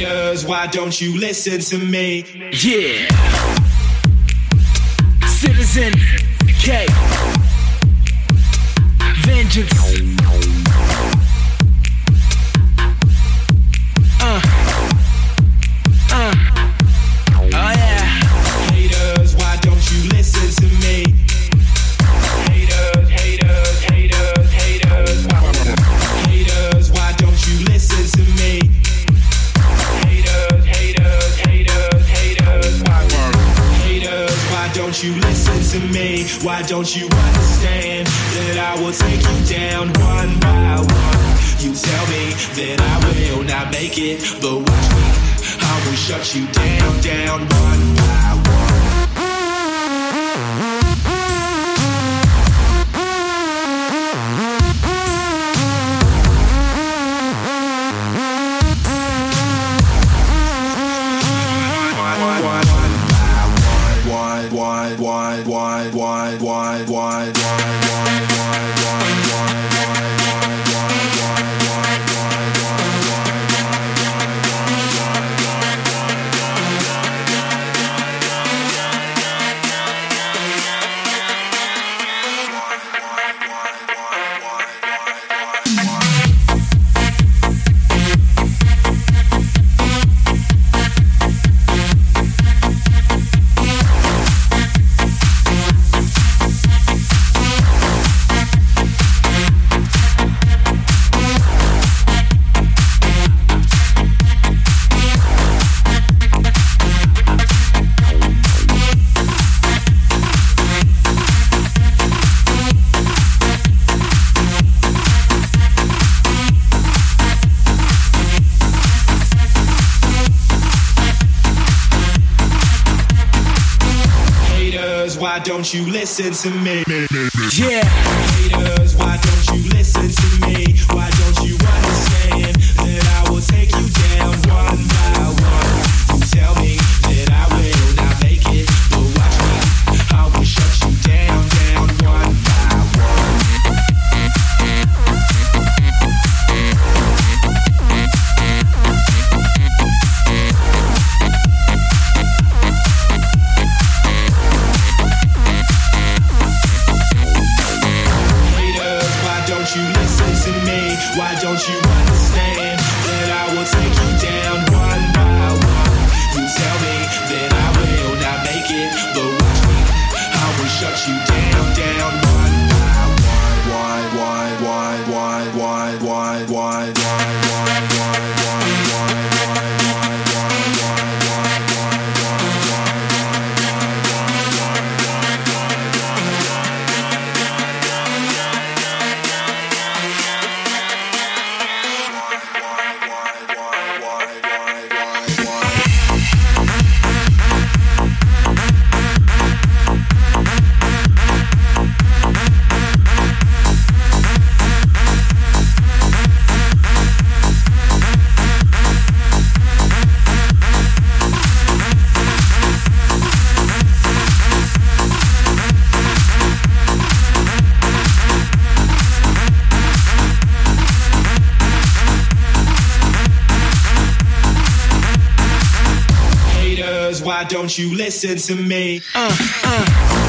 Haters, why don't you listen to me? Yeah. Citizen K. Vengeance. Me? Why don't you understand that I will take you down one by one? You tell me that I will not make it, but watch me. I will shut you down, down one by one. Haters, why don't you listen to me? Yeah. wide, wide, wide, wide, wide. Why don't you listen to me? Uh. Uh.